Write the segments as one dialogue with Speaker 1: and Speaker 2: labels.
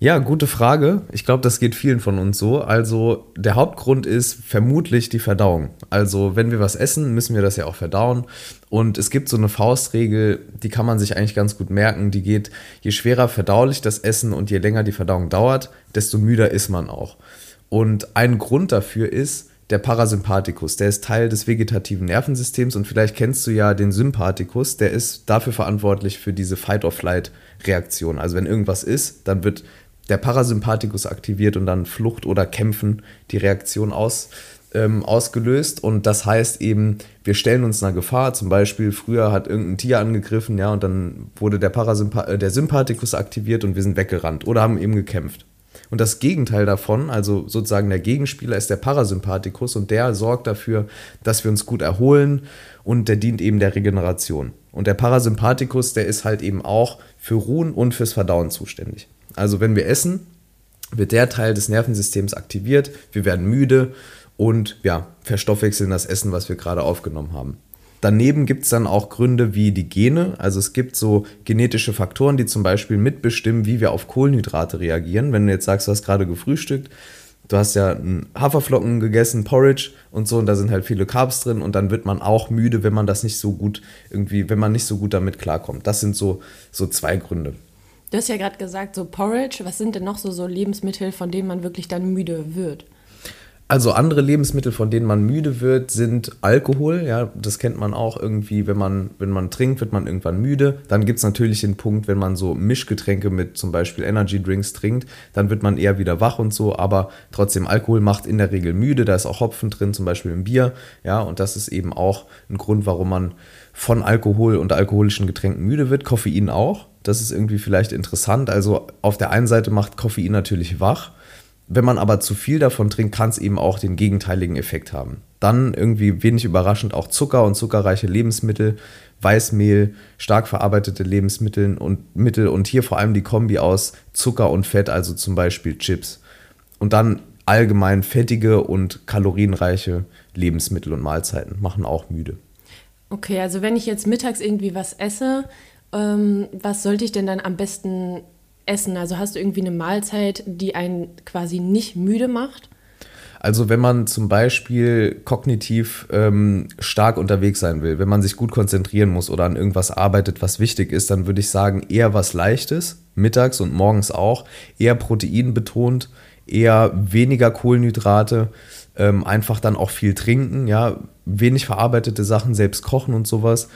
Speaker 1: Ja, gute Frage. Ich glaube, das geht vielen von uns so. Also der Hauptgrund ist vermutlich die Verdauung. Also wenn wir was essen, müssen wir das ja auch verdauen. Und es gibt so eine Faustregel, die kann man sich eigentlich ganz gut merken. Die geht, je schwerer verdaulich das Essen und je länger die Verdauung dauert, desto müder ist man auch. Und ein Grund dafür ist, der Parasympathikus, der ist Teil des vegetativen Nervensystems und vielleicht kennst du ja den Sympathikus, der ist dafür verantwortlich für diese Fight-or-Flight-Reaktion. Also wenn irgendwas ist, dann wird der Parasympathikus aktiviert und dann Flucht oder Kämpfen die Reaktion aus, ähm, ausgelöst. Und das heißt eben, wir stellen uns einer Gefahr. Zum Beispiel, früher hat irgendein Tier angegriffen, ja, und dann wurde der, Parasympa äh, der Sympathikus aktiviert und wir sind weggerannt oder haben eben gekämpft. Und das Gegenteil davon, also sozusagen der Gegenspieler, ist der Parasympathikus und der sorgt dafür, dass wir uns gut erholen und der dient eben der Regeneration. Und der Parasympathikus, der ist halt eben auch für Ruhen und fürs Verdauen zuständig. Also wenn wir essen, wird der Teil des Nervensystems aktiviert, wir werden müde und ja, verstoffwechseln das Essen, was wir gerade aufgenommen haben. Daneben gibt es dann auch Gründe wie die Gene. Also es gibt so genetische Faktoren, die zum Beispiel mitbestimmen, wie wir auf Kohlenhydrate reagieren. Wenn du jetzt sagst, du hast gerade gefrühstückt, du hast ja Haferflocken gegessen, Porridge und so, und da sind halt viele Carbs drin und dann wird man auch müde, wenn man das nicht so gut irgendwie, wenn man nicht so gut damit klarkommt. Das sind so, so zwei Gründe.
Speaker 2: Du hast ja gerade gesagt, so Porridge, was sind denn noch so, so Lebensmittel, von denen man wirklich dann müde wird?
Speaker 1: Also andere Lebensmittel, von denen man müde wird, sind Alkohol. Ja, das kennt man auch irgendwie, wenn man, wenn man trinkt, wird man irgendwann müde. Dann gibt es natürlich den Punkt, wenn man so Mischgetränke mit zum Beispiel Energy Drinks trinkt, dann wird man eher wieder wach und so. Aber trotzdem, Alkohol macht in der Regel müde. Da ist auch Hopfen drin, zum Beispiel im Bier. Ja, und das ist eben auch ein Grund, warum man von Alkohol und alkoholischen Getränken müde wird. Koffein auch. Das ist irgendwie vielleicht interessant. Also auf der einen Seite macht Koffein natürlich wach. Wenn man aber zu viel davon trinkt, kann es eben auch den gegenteiligen Effekt haben. Dann irgendwie wenig überraschend auch Zucker und zuckerreiche Lebensmittel, Weißmehl, stark verarbeitete Lebensmittel und Mittel und hier vor allem die Kombi aus Zucker und Fett, also zum Beispiel Chips. Und dann allgemein fettige und kalorienreiche Lebensmittel und Mahlzeiten machen auch müde.
Speaker 2: Okay, also wenn ich jetzt mittags irgendwie was esse ähm, was sollte ich denn dann am besten essen? Also hast du irgendwie eine Mahlzeit, die einen quasi nicht müde macht?
Speaker 1: Also wenn man zum Beispiel kognitiv ähm, stark unterwegs sein will, wenn man sich gut konzentrieren muss oder an irgendwas arbeitet, was wichtig ist, dann würde ich sagen, eher was Leichtes, mittags und morgens auch, eher proteinbetont, eher weniger Kohlenhydrate, ähm, einfach dann auch viel trinken, ja, wenig verarbeitete Sachen, selbst kochen und sowas.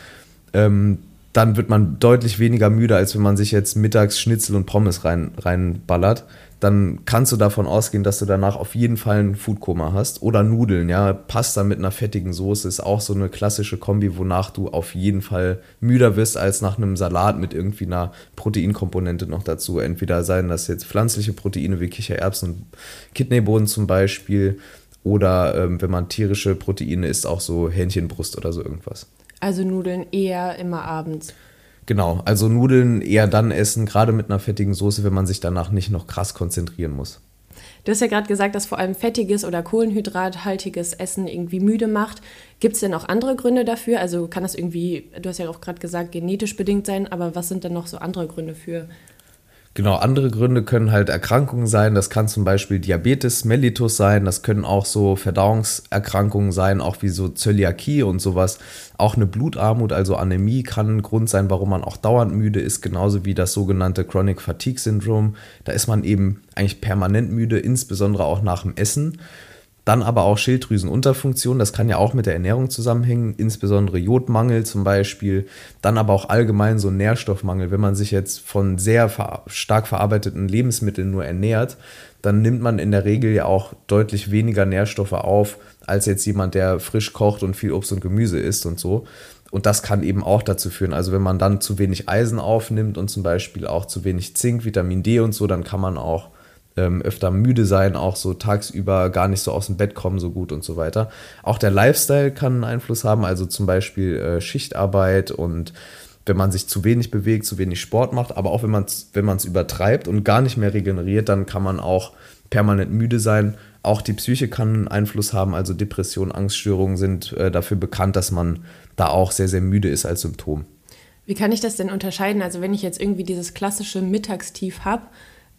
Speaker 1: Ähm, dann wird man deutlich weniger müde, als wenn man sich jetzt mittags Schnitzel und Pommes rein, reinballert. Dann kannst du davon ausgehen, dass du danach auf jeden Fall ein Foodkoma hast. Oder Nudeln, ja. Pasta mit einer fettigen Soße ist auch so eine klassische Kombi, wonach du auf jeden Fall müder wirst als nach einem Salat mit irgendwie einer Proteinkomponente noch dazu. Entweder seien das jetzt pflanzliche Proteine wie Kichererbsen und Kidneybohnen zum Beispiel. Oder ähm, wenn man tierische Proteine isst, auch so Hähnchenbrust oder so irgendwas.
Speaker 2: Also Nudeln eher immer abends.
Speaker 1: Genau, also Nudeln eher dann essen, gerade mit einer fettigen Soße, wenn man sich danach nicht noch krass konzentrieren muss.
Speaker 2: Du hast ja gerade gesagt, dass vor allem fettiges oder kohlenhydrathaltiges Essen irgendwie müde macht. Gibt es denn auch andere Gründe dafür? Also kann das irgendwie, du hast ja auch gerade gesagt, genetisch bedingt sein, aber was sind denn noch so andere Gründe für
Speaker 1: Genau, andere Gründe können halt Erkrankungen sein. Das kann zum Beispiel Diabetes mellitus sein. Das können auch so Verdauungserkrankungen sein, auch wie so Zöliakie und sowas. Auch eine Blutarmut, also Anämie, kann ein Grund sein, warum man auch dauernd müde ist, genauso wie das sogenannte Chronic Fatigue Syndrome. Da ist man eben eigentlich permanent müde, insbesondere auch nach dem Essen. Dann aber auch Schilddrüsenunterfunktion, das kann ja auch mit der Ernährung zusammenhängen, insbesondere Jodmangel zum Beispiel. Dann aber auch allgemein so Nährstoffmangel. Wenn man sich jetzt von sehr ver stark verarbeiteten Lebensmitteln nur ernährt, dann nimmt man in der Regel ja auch deutlich weniger Nährstoffe auf, als jetzt jemand, der frisch kocht und viel Obst und Gemüse isst und so. Und das kann eben auch dazu führen. Also wenn man dann zu wenig Eisen aufnimmt und zum Beispiel auch zu wenig Zink, Vitamin D und so, dann kann man auch ähm, öfter müde sein, auch so tagsüber gar nicht so aus dem Bett kommen so gut und so weiter. Auch der Lifestyle kann einen Einfluss haben, also zum Beispiel äh, Schichtarbeit und wenn man sich zu wenig bewegt, zu wenig Sport macht, aber auch wenn man es wenn übertreibt und gar nicht mehr regeneriert, dann kann man auch permanent müde sein. Auch die Psyche kann einen Einfluss haben, also Depressionen, Angststörungen sind äh, dafür bekannt, dass man da auch sehr, sehr müde ist als Symptom.
Speaker 2: Wie kann ich das denn unterscheiden? Also wenn ich jetzt irgendwie dieses klassische Mittagstief habe,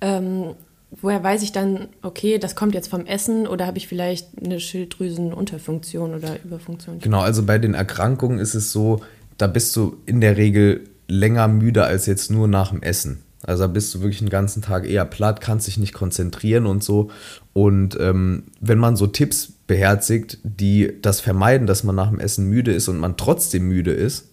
Speaker 2: ähm, woher weiß ich dann, okay, das kommt jetzt vom Essen oder habe ich vielleicht eine Schilddrüsenunterfunktion oder Überfunktion?
Speaker 1: Genau, also bei den Erkrankungen ist es so, da bist du in der Regel länger müde als jetzt nur nach dem Essen. Also da bist du wirklich den ganzen Tag eher platt, kannst dich nicht konzentrieren und so. Und ähm, wenn man so Tipps beherzigt, die das vermeiden, dass man nach dem Essen müde ist und man trotzdem müde ist,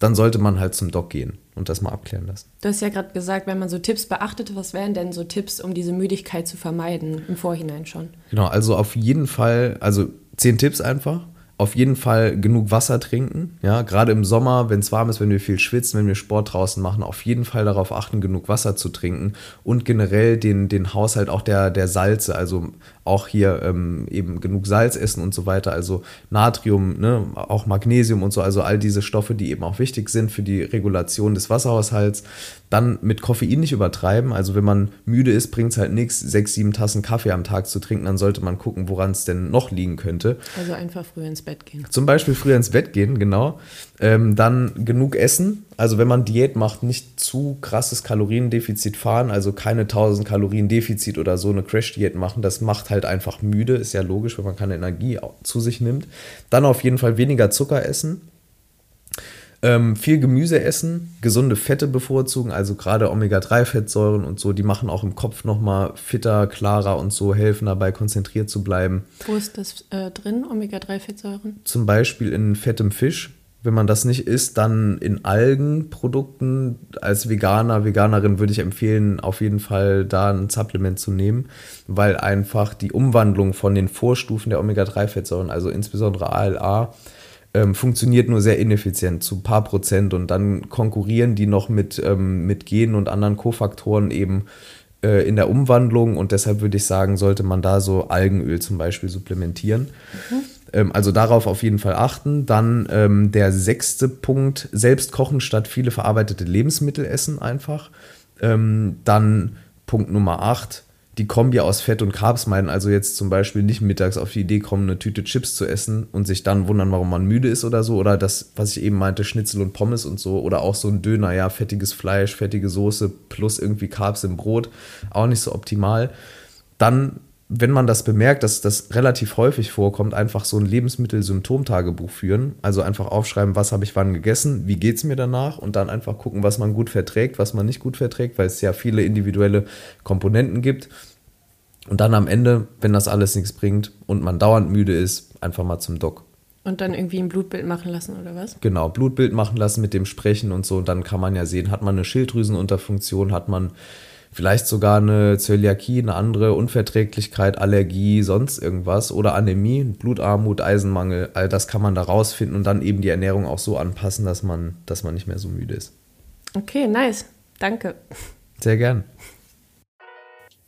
Speaker 1: dann sollte man halt zum Doc gehen und das mal abklären lassen.
Speaker 2: Du hast ja gerade gesagt, wenn man so Tipps beachtet, was wären denn so Tipps, um diese Müdigkeit zu vermeiden, im Vorhinein schon?
Speaker 1: Genau, also auf jeden Fall, also zehn Tipps einfach auf jeden Fall genug Wasser trinken. Ja, gerade im Sommer, wenn es warm ist, wenn wir viel schwitzen, wenn wir Sport draußen machen, auf jeden Fall darauf achten, genug Wasser zu trinken und generell den, den Haushalt auch der, der Salze, also auch hier ähm, eben genug Salz essen und so weiter, also Natrium, ne, auch Magnesium und so, also all diese Stoffe, die eben auch wichtig sind für die Regulation des Wasserhaushalts. Dann mit Koffein nicht übertreiben, also wenn man müde ist, bringt es halt nichts, sechs, sieben Tassen Kaffee am Tag zu trinken, dann sollte man gucken, woran es denn noch liegen könnte.
Speaker 2: Also einfach früher ins Bett gehen.
Speaker 1: Zum Beispiel früher ins Bett gehen, genau. Ähm, dann genug essen. Also wenn man Diät macht, nicht zu krasses Kaloriendefizit fahren, also keine 1000 Kalorien Defizit oder so eine Crash-Diät machen. Das macht halt einfach müde, ist ja logisch, wenn man keine Energie zu sich nimmt. Dann auf jeden Fall weniger Zucker essen. Ähm, viel Gemüse essen, gesunde Fette bevorzugen, also gerade Omega-3-Fettsäuren und so, die machen auch im Kopf nochmal fitter, klarer und so, helfen dabei, konzentriert zu bleiben.
Speaker 2: Wo ist das äh, drin, Omega-3-Fettsäuren?
Speaker 1: Zum Beispiel in fettem Fisch. Wenn man das nicht isst, dann in Algenprodukten. Als Veganer, Veganerin würde ich empfehlen, auf jeden Fall da ein Supplement zu nehmen, weil einfach die Umwandlung von den Vorstufen der Omega-3-Fettsäuren, also insbesondere ALA, ähm, funktioniert nur sehr ineffizient, zu ein paar Prozent. Und dann konkurrieren die noch mit, ähm, mit Genen und anderen Kofaktoren eben äh, in der Umwandlung. Und deshalb würde ich sagen, sollte man da so Algenöl zum Beispiel supplementieren. Mhm. Ähm, also darauf auf jeden Fall achten. Dann ähm, der sechste Punkt, selbst kochen statt viele verarbeitete Lebensmittel essen einfach. Ähm, dann Punkt Nummer acht, die Kombi aus Fett und Carbs meinen, also jetzt zum Beispiel nicht mittags auf die Idee kommen, eine Tüte Chips zu essen und sich dann wundern, warum man müde ist oder so. Oder das, was ich eben meinte, Schnitzel und Pommes und so. Oder auch so ein Döner, ja, fettiges Fleisch, fettige Soße plus irgendwie Carbs im Brot. Auch nicht so optimal. Dann wenn man das bemerkt, dass das relativ häufig vorkommt, einfach so ein Lebensmittel-Symptomtagebuch führen. Also einfach aufschreiben, was habe ich wann gegessen, wie geht es mir danach und dann einfach gucken, was man gut verträgt, was man nicht gut verträgt, weil es ja viele individuelle Komponenten gibt. Und dann am Ende, wenn das alles nichts bringt und man dauernd müde ist, einfach mal zum Doc.
Speaker 2: Und dann irgendwie ein Blutbild machen lassen oder was?
Speaker 1: Genau, Blutbild machen lassen mit dem Sprechen und so. Und dann kann man ja sehen, hat man eine Schilddrüsenunterfunktion, hat man vielleicht sogar eine Zöliakie, eine andere Unverträglichkeit, Allergie, sonst irgendwas oder Anämie, Blutarmut, Eisenmangel, all das kann man da rausfinden und dann eben die Ernährung auch so anpassen, dass man, dass man nicht mehr so müde ist.
Speaker 2: Okay, nice. Danke.
Speaker 1: Sehr gern.